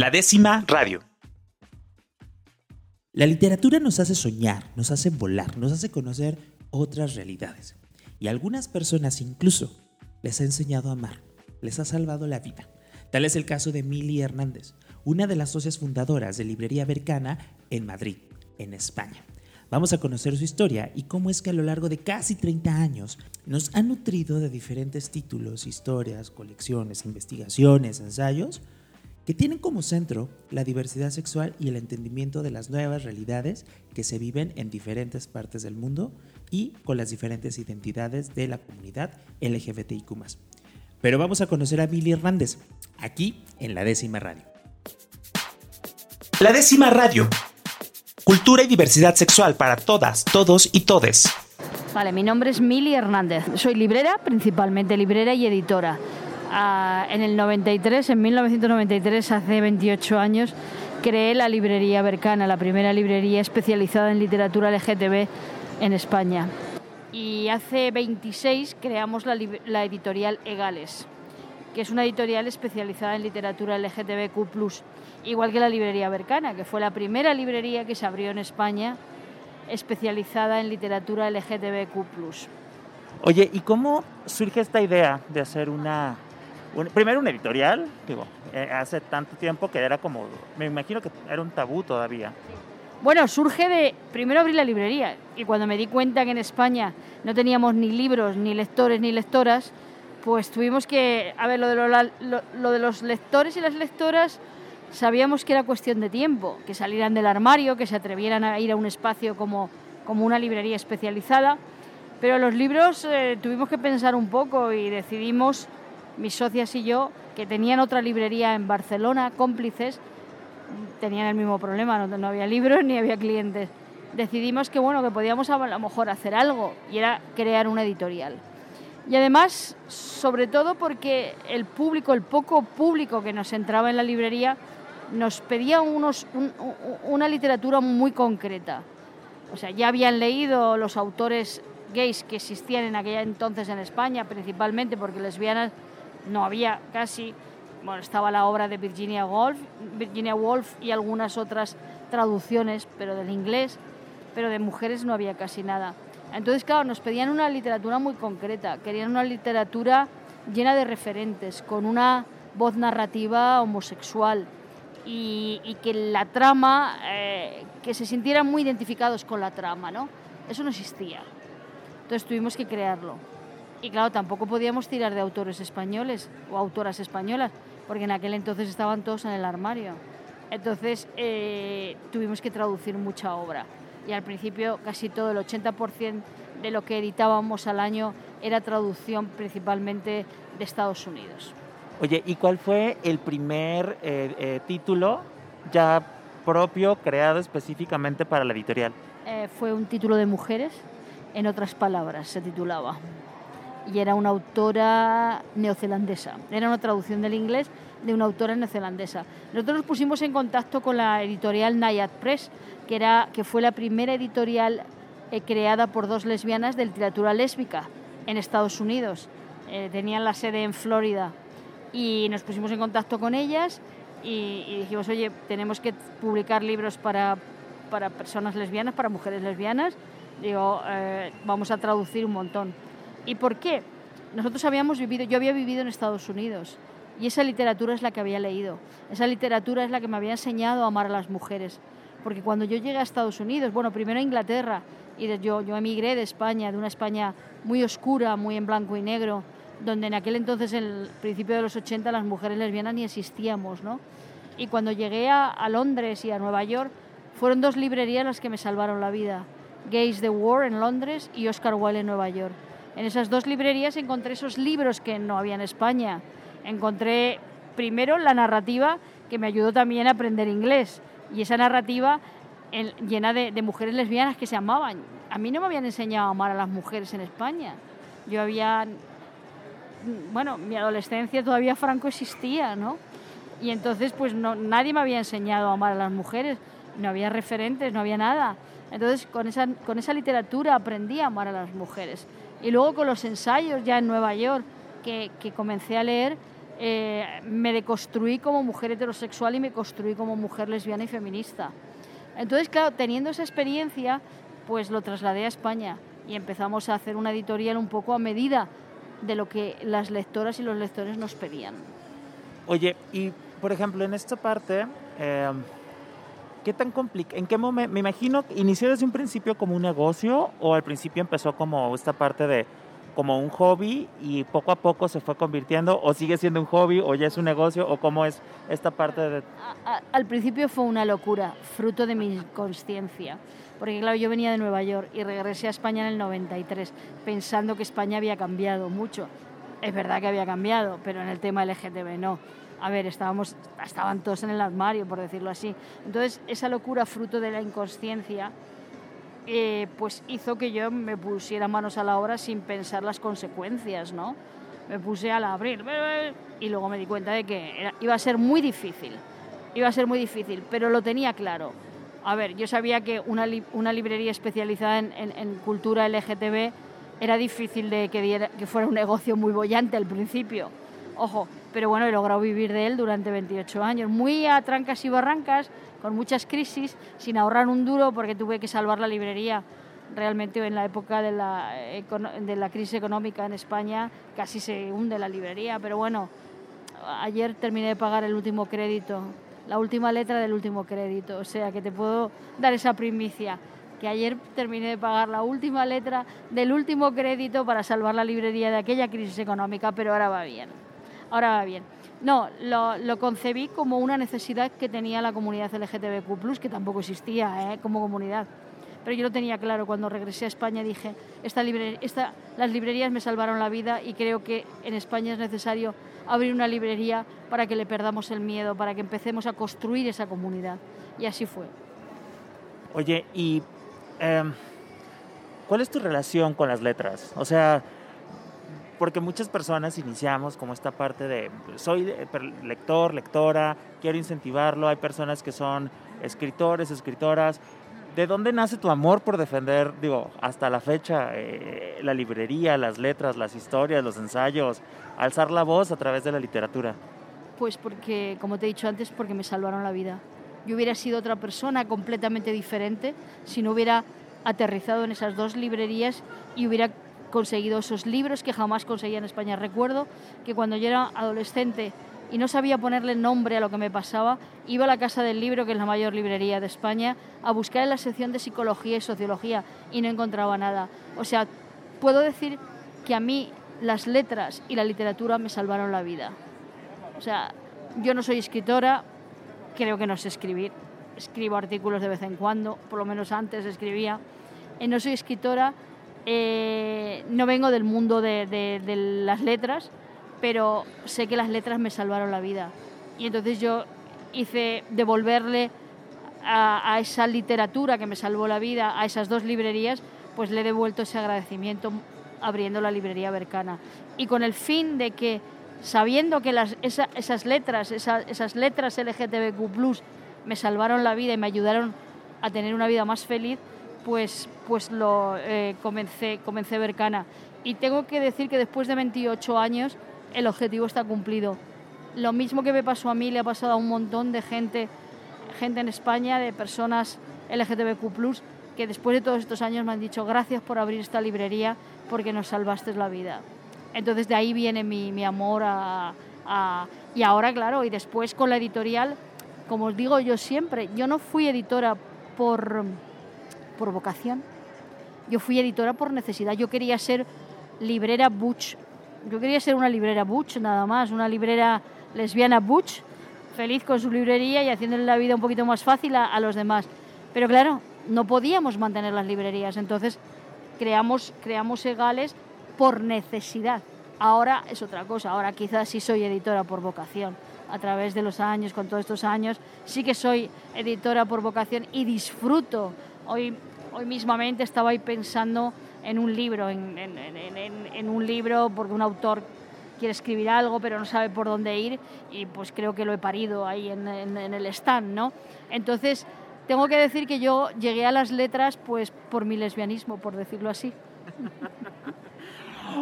La décima radio. La literatura nos hace soñar, nos hace volar, nos hace conocer otras realidades. Y algunas personas incluso les ha enseñado a amar, les ha salvado la vida. Tal es el caso de Mili Hernández, una de las socias fundadoras de Librería Vercana en Madrid, en España. Vamos a conocer su historia y cómo es que a lo largo de casi 30 años nos ha nutrido de diferentes títulos, historias, colecciones, investigaciones, ensayos, que tienen como centro la diversidad sexual y el entendimiento de las nuevas realidades que se viven en diferentes partes del mundo y con las diferentes identidades de la comunidad LGBTIQ. Pero vamos a conocer a Billy Hernández, aquí en la décima radio. La décima radio. Cultura y diversidad sexual para todas, todos y todes. Vale, mi nombre es Mili Hernández. Soy librera, principalmente librera y editora. Ah, en el 93, en 1993, hace 28 años, creé la librería Bercana, la primera librería especializada en literatura LGTB en España. Y hace 26 creamos la, editorial Egales, que es una editorial especializada en literatura LGTBQ, igual que la librería Bercana, que fue la primera librería que se abrió en España especializada en literatura LGTBQ. Oye, ¿y cómo surge esta idea de hacer una primero un editorial, digo, eh, hace tanto tiempo que era como, me imagino que era un tabú todavía. Bueno, surge de primero abrir la librería y cuando me di cuenta que en España no teníamos ni libros, ni lectores, ni lectoras, pues tuvimos que, a ver, lo de, lo de los lectores y las lectoras sabíamos que era cuestión de tiempo, que salieran del armario, que se atrevieran a ir a un espacio como, como una librería especializada, pero los libros eh, tuvimos que pensar un poco y decidimos mis socias y yo, que tenían otra librería en Barcelona, cómplices, tenían el mismo problema, no, había libros ni había clientes. Decidimos que bueno, que podíamos a lo mejor hacer algo y era crear una editorial. Y además, sobre todo porque el público, el poco público que nos entraba en la librería, nos pedía unos, una literatura muy concreta. O sea, ya habían leído los autores gays que existían en aquella entonces en España, principalmente porque lesbianas no había casi, bueno, estaba la obra de Virginia Woolf, Virginia Woolf y algunas otras traducciones, pero del inglés, pero de mujeres no había casi nada. Entonces, claro, nos pedían una literatura muy concreta, querían una literatura llena de referentes, con una voz narrativa homosexual y, que la trama, eh, que se sintieran muy identificados con la trama, ¿no? Eso no existía. Entonces tuvimos que crearlo. Y claro, tampoco podíamos tirar de autores españoles o autoras españolas, porque en aquel entonces estaban todos en el armario. Entonces eh, tuvimos que traducir mucha obra. Y al principio casi todo, el 80% de lo que editábamos al año era traducción principalmente de Estados Unidos. Oye, ¿y cuál fue el primer eh, eh, título ya propio creado específicamente para la editorial? fue un título de mujeres, en otras palabras se titulaba y era una autora neozelandesa. Era una traducción del inglés de una autora neozelandesa. Nosotros nos pusimos en contacto con la editorial Nayad Press, que, era, que fue la primera editorial eh, creada por dos lesbianas de literatura lésbica en Estados Unidos. Eh, tenían la sede en Florida y nos pusimos en contacto con ellas y, dijimos, oye, tenemos que publicar libros para, para personas lesbianas, para mujeres lesbianas. Digo, eh, vamos a traducir un montón. ¿Y por qué? Nosotros habíamos vivido, yo había vivido en Estados Unidos y esa literatura es la que había leído. Esa literatura es la que me había enseñado a amar a las mujeres. Porque cuando yo llegué a Estados Unidos, bueno, primero a Inglaterra, y yo, yo emigré de España, de una España muy oscura, muy en blanco y negro, donde en aquel entonces, en el principio de los 80, las mujeres lesbianas ni existíamos, ¿no? Y cuando llegué a, a Londres y a Nueva York, fueron dos librerías las que me salvaron la vida. Gays the War en Londres y Oscar Wilde en Nueva York. En esas dos librerías encontré esos libros que no había en España. Encontré primero la narrativa que me ayudó también a aprender inglés y esa narrativa llena de, mujeres lesbianas que se amaban. A mí no me habían enseñado a amar a las mujeres en España. Yo había, bueno, mi adolescencia todavía Franco existía, ¿no? Y entonces pues no, nadie me había enseñado a amar a las mujeres, no había referentes, no había nada. Entonces con esa, con esa literatura aprendí a amar a las mujeres. Y luego con los ensayos ya en Nueva York que, que comencé a leer, eh, me deconstruí como mujer heterosexual y me construí como mujer lesbiana y feminista. Entonces, claro, teniendo esa experiencia, pues lo trasladé a España y empezamos a hacer una editorial un poco a medida de lo que las lectoras y los lectores nos pedían. Oye, y por ejemplo, en esta parte, eh, ¿qué tan complicado? ¿En qué momento? Me imagino, ¿inició desde un principio como un negocio o al principio empezó como esta parte de como un hobby y poco a poco se fue convirtiendo o sigue siendo un hobby o ya es un negocio o cómo es esta parte de... al principio fue una locura, fruto de mi conciencia. Porque claro, yo venía de Nueva York y regresé a España en el 93 pensando que España había cambiado mucho. Es verdad que había cambiado, pero en el tema LGTB no. A ver, estábamos, estaban todos en el armario, por decirlo así. Entonces, esa locura fruto de la inconsciencia eh, pues hizo que yo me pusiera manos a la obra sin pensar las consecuencias, ¿no? Me puse a la abrir y luego me di cuenta de que iba a ser muy difícil, iba a ser muy difícil, pero lo tenía claro. A ver, yo sabía que una, librería especializada en, en, cultura LGTB era difícil de que, diera, que fuera un negocio muy bollante al principio. Ojo, pero bueno, he logrado vivir de él durante 28 años, muy a trancas y barrancas, con muchas crisis, sin ahorrar un duro porque tuve que salvar la librería. Realmente en la época de la, de la crisis económica en España casi se hunde la librería, pero bueno, ayer terminé de pagar el último crédito, la última letra del último crédito, o sea que te puedo dar esa primicia que ayer terminé de pagar la última letra del último crédito para salvar la librería de aquella crisis económica, pero ahora va bien. Ahora va bien. No, lo, concebí como una necesidad que tenía la comunidad LGTBQ, que tampoco existía ¿eh? como comunidad. Pero yo lo tenía claro cuando regresé a España, dije, esta esta, las librerías me salvaron la vida y creo que en España es necesario abrir una librería para que le perdamos el miedo, para que empecemos a construir esa comunidad. Y así fue. Oye, ¿y em, cuál es tu relación con las letras? O sea, porque muchas personas iniciamos como esta parte de soy lector, lectora, quiero incentivarlo, hay personas que son escritores, escritoras. ¿De dónde nace tu amor por defender, digo, hasta la fecha, eh, la librería, las letras, las historias, los ensayos, alzar la voz a través de la literatura? Pues porque, como te he dicho antes, porque me salvaron la vida. Yo hubiera sido otra persona completamente diferente si no hubiera aterrizado en esas dos librerías y hubiera conseguido esos libros que jamás conseguía en España. Recuerdo que cuando yo era adolescente y no sabía ponerle nombre a lo que me pasaba, iba a la Casa del Libro, que es la mayor librería de España, a buscar en la sección de psicología y sociología y no encontraba nada. O sea, puedo decir que a mí las letras y la literatura me salvaron la vida. O sea, yo no soy escritora, creo que no sé escribir, escribo artículos de vez en cuando, por lo menos antes escribía, y no soy escritora, eh, no vengo del mundo de, las letras, pero sé que las letras me salvaron la vida. Y entonces yo hice devolverle a, esa literatura que me salvó la vida, a esas dos librerías, pues le he devuelto ese agradecimiento abriendo la librería Bercana. Y con el fin de que, sabiendo que las, esas letras, esas letras LGTBQ, me salvaron la vida y me ayudaron a tener una vida más feliz, pues, pues lo eh, comencé, comencé Bercana. Y tengo que decir que después de 28 años el objetivo está cumplido. Lo mismo que me pasó a mí le ha pasado a un montón de gente, gente en España, de personas LGTBQ, que después de todos estos años me han dicho gracias por abrir esta librería porque nos salvaste la vida. Entonces de ahí viene mi, mi amor a, a, Y ahora, claro, y después con la editorial, como os digo yo siempre, yo no fui editora por por vocación. Yo fui editora por necesidad. Yo quería ser librera butch. Yo quería ser una librera butch, nada más, una librera lesbiana butch, feliz con su librería y haciéndole la vida un poquito más fácil a, los demás. Pero claro, no podíamos mantener las librerías, entonces creamos, creamos egales por necesidad. Ahora es otra cosa, ahora quizás sí soy editora por vocación. A través de los años, con todos estos años, sí que soy editora por vocación y disfruto. Hoy hoy mismamente estaba ahí pensando en un libro, en, un libro porque un autor quiere escribir algo pero no sabe por dónde ir y pues creo que lo he parido ahí en, el stand, ¿no? Entonces, tengo que decir que yo llegué a las letras pues por mi lesbianismo, por decirlo así.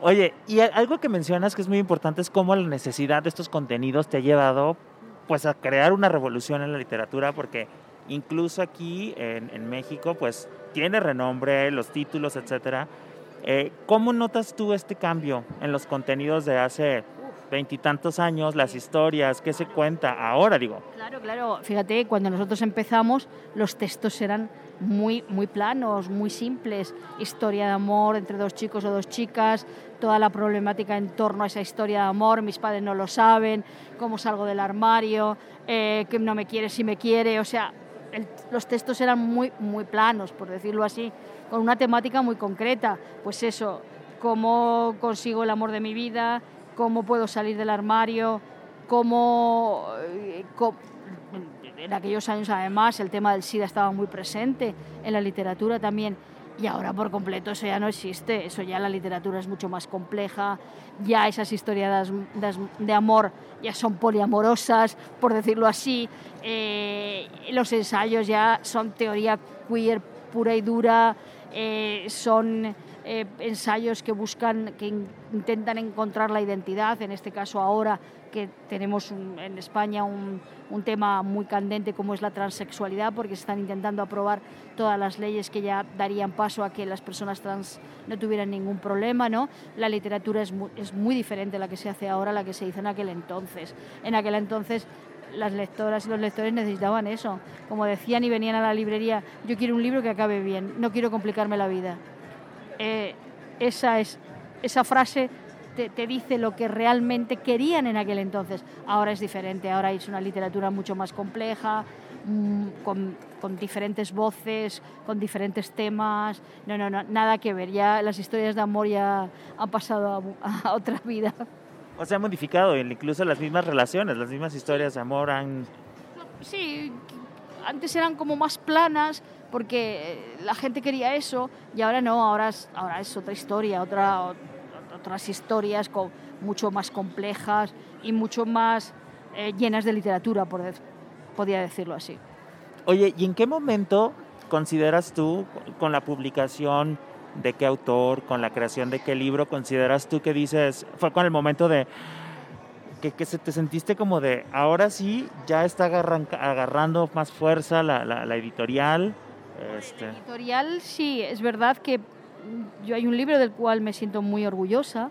Oye, y algo que mencionas que es muy importante es cómo la necesidad de estos contenidos te ha llevado pues a crear una revolución en la literatura, porque incluso aquí en, en México pues tiene renombre, los títulos, etcétera. Eh, ¿Cómo notas tú este cambio en los contenidos de hace veintitantos años, las historias, qué se cuenta ahora, digo? Claro, claro. Fíjate, cuando nosotros empezamos, los textos eran muy, muy planos, muy simples. Historia de amor entre dos chicos o dos chicas, toda la problemática en torno a esa historia de amor, mis padres no lo saben, cómo salgo del armario, eh, que no me quiere si me quiere, o sea, los textos eran muy, muy planos, por decirlo así, con una temática muy concreta. Pues eso, cómo consigo el amor de mi vida, cómo puedo salir del armario, cómo, eh, en aquellos años además el tema del SIDA estaba muy presente en la literatura también y ahora por completo eso ya no existe, eso ya la literatura es mucho más compleja, ya esas historias de, amor ya son poliamorosas, por decirlo así, eh, los ensayos ya son teoría queer pura y dura, eh, son eh, ensayos que buscan, que intentan encontrar la identidad, en este caso ahora que tenemos en España un, tema muy candente como es la transexualidad, porque se están intentando aprobar todas las leyes que ya darían paso a que las personas trans no tuvieran ningún problema. ¿no? La literatura es muy, es muy diferente a la que se hace ahora, a la que se hizo en aquel entonces. En aquel entonces las lectoras y los lectores necesitaban eso. Como decían y venían a la librería, yo quiero un libro que acabe bien, no quiero complicarme la vida. Eh, esa, es, esa frase te, te, dice lo que realmente querían en aquel entonces. Ahora es diferente, ahora es una literatura mucho más compleja, mmm, con, con, diferentes voces, con diferentes temas. No, no, no, nada que ver. Ya las historias de amor ya han pasado a, a otra vida. O sea, han modificado incluso las mismas relaciones, las mismas historias de amor han... Sí, antes eran como más planas, porque la gente quería eso y ahora no, ahora es, ahora es otra historia, otra, otras historias con, mucho más complejas y mucho más eh, llenas de literatura, por de, decirlo así. Oye, ¿y en qué momento consideras tú con la publicación de qué autor, con la creación de qué libro, consideras tú que dices, fue con el momento de que, que se te sentiste como de, ahora sí, ya está agarran, agarrando más fuerza la, la, la editorial? Este. Editorial, sí, es verdad que yo hay un libro del cual me siento muy orgullosa,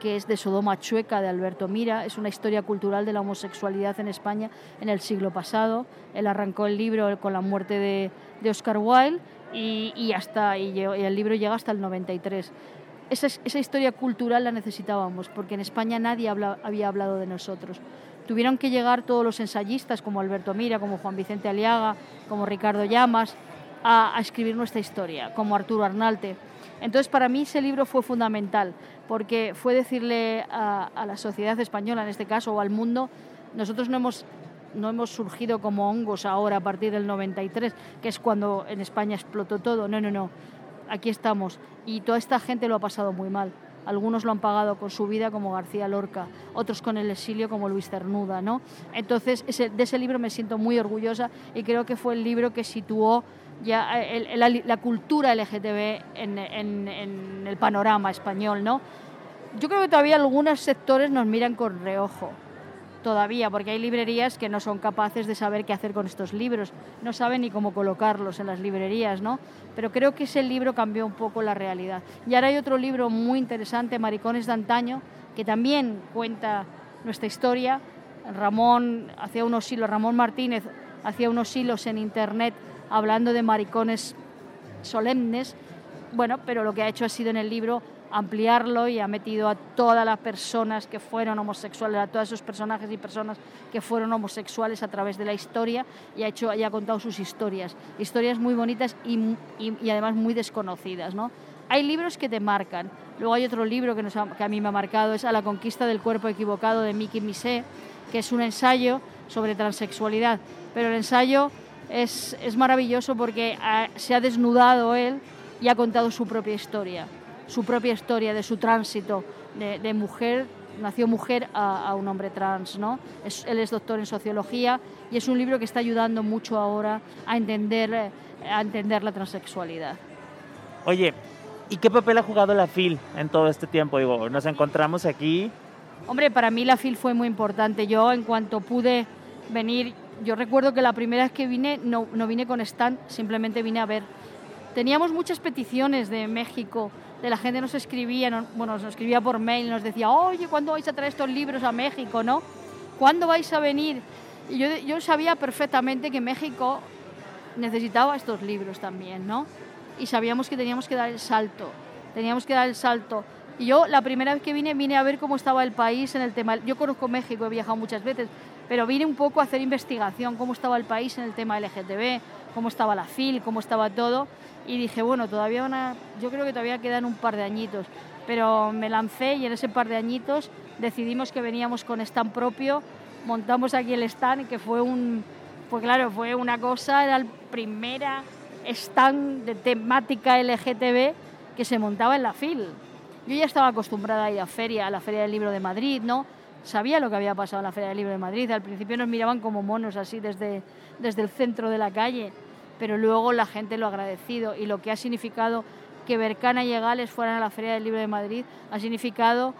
que es de Sodoma Chueca de Alberto Mira. Es una historia cultural de la homosexualidad en España en el siglo pasado. Él arrancó el libro con la muerte de, de Oscar Wilde y, hasta, y, el libro llega hasta el 93. Esa, esa historia cultural la necesitábamos porque en España nadie había hablado de nosotros. Tuvieron que llegar todos los ensayistas como Alberto Mira, como Juan Vicente Aliaga, como Ricardo Llamas, a, escribir nuestra historia, como Arturo Arnalte. Entonces, para mí ese libro fue fundamental, porque fue decirle a, la sociedad española, en este caso, o al mundo, nosotros no hemos, no hemos surgido como hongos ahora a partir del 93, que es cuando en España explotó todo. No, no, no. Aquí estamos. Y toda esta gente lo ha pasado muy mal. Algunos lo han pagado con su vida, como García Lorca, otros con el exilio, como Luis Cernuda. ¿no? Entonces, de ese libro me siento muy orgullosa y creo que fue el libro que situó ya el, la, la, cultura LGTB en, en, en, el panorama español, ¿no? Yo creo que todavía algunos sectores nos miran con reojo, todavía, porque hay librerías que no son capaces de saber qué hacer con estos libros, no saben ni cómo colocarlos en las librerías, ¿no? Pero creo que ese libro cambió un poco la realidad. Y ahora hay otro libro muy interesante, Maricones de antaño, que también cuenta nuestra historia. Ramón hacía unos hilos, Ramón Martínez hacía unos hilos en internet hablando de maricones solemnes, bueno, pero lo que ha hecho ha sido en el libro ampliarlo y ha metido a todas las personas que fueron homosexuales, a todos esos personajes y personas que fueron homosexuales a través de la historia y ha, hecho, ha contado sus historias, historias muy bonitas y, y, además muy desconocidas, ¿no? Hay libros que te marcan. Luego hay otro libro que, nos ha, que a mí me ha marcado, es A la conquista del cuerpo equivocado de Miki Misé, que es un ensayo sobre transexualidad. Pero el ensayo es, es maravilloso porque ha, se ha desnudado él y ha contado su propia historia, su propia historia de su tránsito de, de mujer, nació mujer a, a, un hombre trans, ¿no? Es, él es doctor en sociología y es un libro que está ayudando mucho ahora a entender, a entender la transexualidad. Oye, ¿Y qué papel ha jugado la FIL en todo este tiempo? Digo, nos encontramos aquí. Hombre, para mí la FIL fue muy importante. Yo, en cuanto pude venir, yo recuerdo que la primera vez que vine, no, no vine con stand, simplemente vine a ver. Teníamos muchas peticiones de México, de la gente nos escribía, bueno, nos escribía por mail, nos decía, oye, ¿cuándo vais a traer estos libros a México, no? ¿Cuándo vais a venir? Y yo, yo sabía perfectamente que México necesitaba estos libros también, ¿no? Y sabíamos que teníamos que dar el salto, teníamos que dar el salto. Y yo la primera vez que vine, vine a ver cómo estaba el país en el tema. Yo conozco México, he viajado muchas veces, pero vine un poco a hacer investigación, cómo estaba el país en el tema LGTB, cómo estaba la FIL, cómo estaba todo. Y dije, bueno, todavía una, yo creo que todavía quedan un par de añitos. Pero me lancé y en ese par de añitos decidimos que veníamos con stand propio, montamos aquí el stand, que fue un, pues claro, fue una cosa, era el primera stand de temática LGTB que se montaba en la FIL. Yo ya estaba acostumbrada a ir a feria, a la Feria del Libro de Madrid, ¿no? Sabía lo que había pasado en la Feria del Libro de Madrid. Al principio nos miraban como monos así desde, desde el centro de la calle, pero luego la gente lo ha agradecido y lo que ha significado que Bercana y Egales fueran a la Feria del Libro de Madrid ha significado,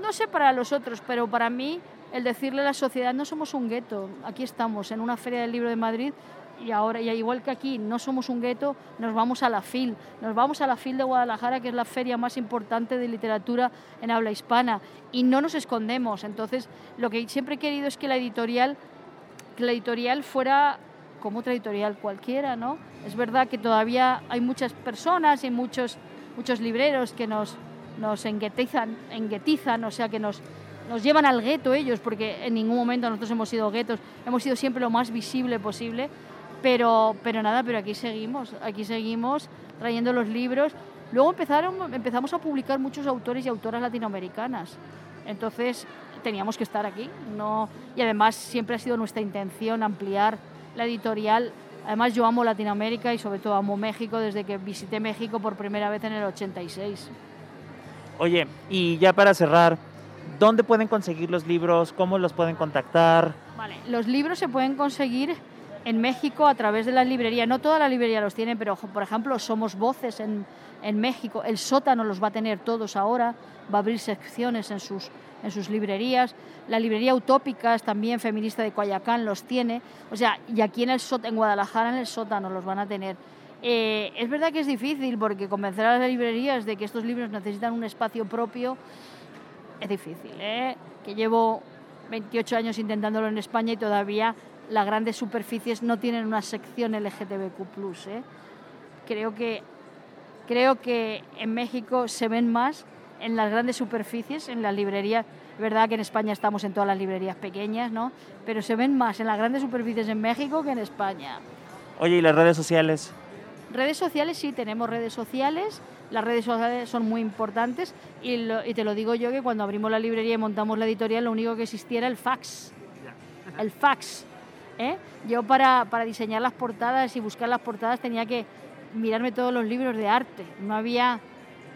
no sé para los otros, pero para mí el decirle a la sociedad no somos un gueto, aquí estamos en una Feria del Libro de Madrid y ahora, y igual que aquí, no somos un gueto, nos vamos a la FIL, nos vamos a la FIL de Guadalajara, que es la feria más importante de literatura en habla hispana, y no nos escondemos. Entonces, lo que siempre he querido es que la editorial, la editorial fuera como otra editorial cualquiera, ¿no? Es verdad que todavía hay muchas personas y muchos, muchos libreros que nos, nos enguetizan, enguetizan, o sea, que nos, nos llevan al gueto ellos, porque en ningún momento nosotros hemos sido guetos, hemos sido siempre lo más visible posible, pero, pero nada, pero aquí seguimos, aquí seguimos trayendo los libros. Luego empezaron, empezamos a publicar muchos autores y autoras latinoamericanas. Entonces teníamos que estar aquí. No, y además siempre ha sido nuestra intención ampliar la editorial. Además yo amo Latinoamérica y sobre todo amo México desde que visité México por primera vez en el 86. Oye, y ya para cerrar, ¿dónde pueden conseguir los libros? ¿Cómo los pueden contactar? Vale, los libros se pueden conseguir en México a través de la librería. No toda la librería los tiene, pero por ejemplo Somos Voces en, en México. El sótano los va a tener todos ahora, va a abrir secciones en sus, en sus librerías. La librería Utópicas, también feminista de Coyacán, los tiene. O sea, y aquí en, el en Guadalajara, en el sótano, los van a tener. Eh, es verdad que es difícil porque convencer a las librerías de que estos libros necesitan un espacio propio es difícil. ¿eh? Que llevo 28 años intentándolo en España y todavía las grandes superficies no tienen una sección LGTBQ+. ¿eh? Creo, que, creo que en México se ven más en las grandes superficies, en las librerías. Es verdad que en España estamos en todas las librerías pequeñas, ¿no? Pero se ven más en las grandes superficies en México que en España. Oye, ¿y las redes sociales? Redes sociales sí, tenemos redes sociales. Las redes sociales son muy importantes y, y te lo digo yo que cuando abrimos la librería y montamos la editorial, lo único que existía era el fax. El fax ¿eh? Yo para, para diseñar las portadas y buscar las portadas tenía que mirarme todos los libros de arte. No había,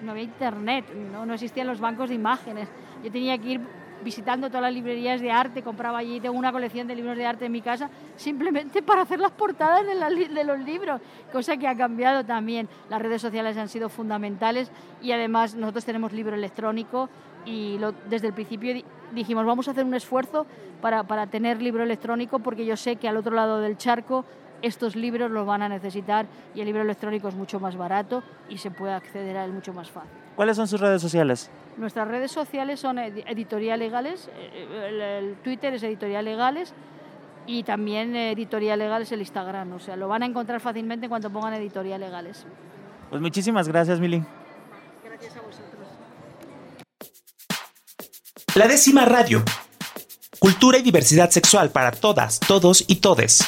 no había internet, ¿no? no existían los bancos de imágenes. Yo tenía que ir visitando todas las librerías de arte, compraba allí, tengo una colección de libros de arte en mi casa, simplemente para hacer las portadas de, de, los libros, cosa que ha cambiado también. Las redes sociales han sido fundamentales y además nosotros tenemos libro electrónico y desde el principio dijimos, vamos a hacer un esfuerzo para, para, tener libro electrónico porque yo sé que al otro lado del charco estos libros los van a necesitar y el libro electrónico es mucho más barato y se puede acceder a él mucho más fácil. ¿Cuáles son sus redes sociales? Nuestras redes sociales son Editorial Legales, eh, el, Twitter es Editorial Legales y también Editorial Legales el Instagram, o sea, lo van a encontrar fácilmente cuando pongan Editorial Legales. Pues muchísimas gracias, Mili. Gracias a vosotros. La décima radio. Cultura y diversidad sexual para todas, todos y todes.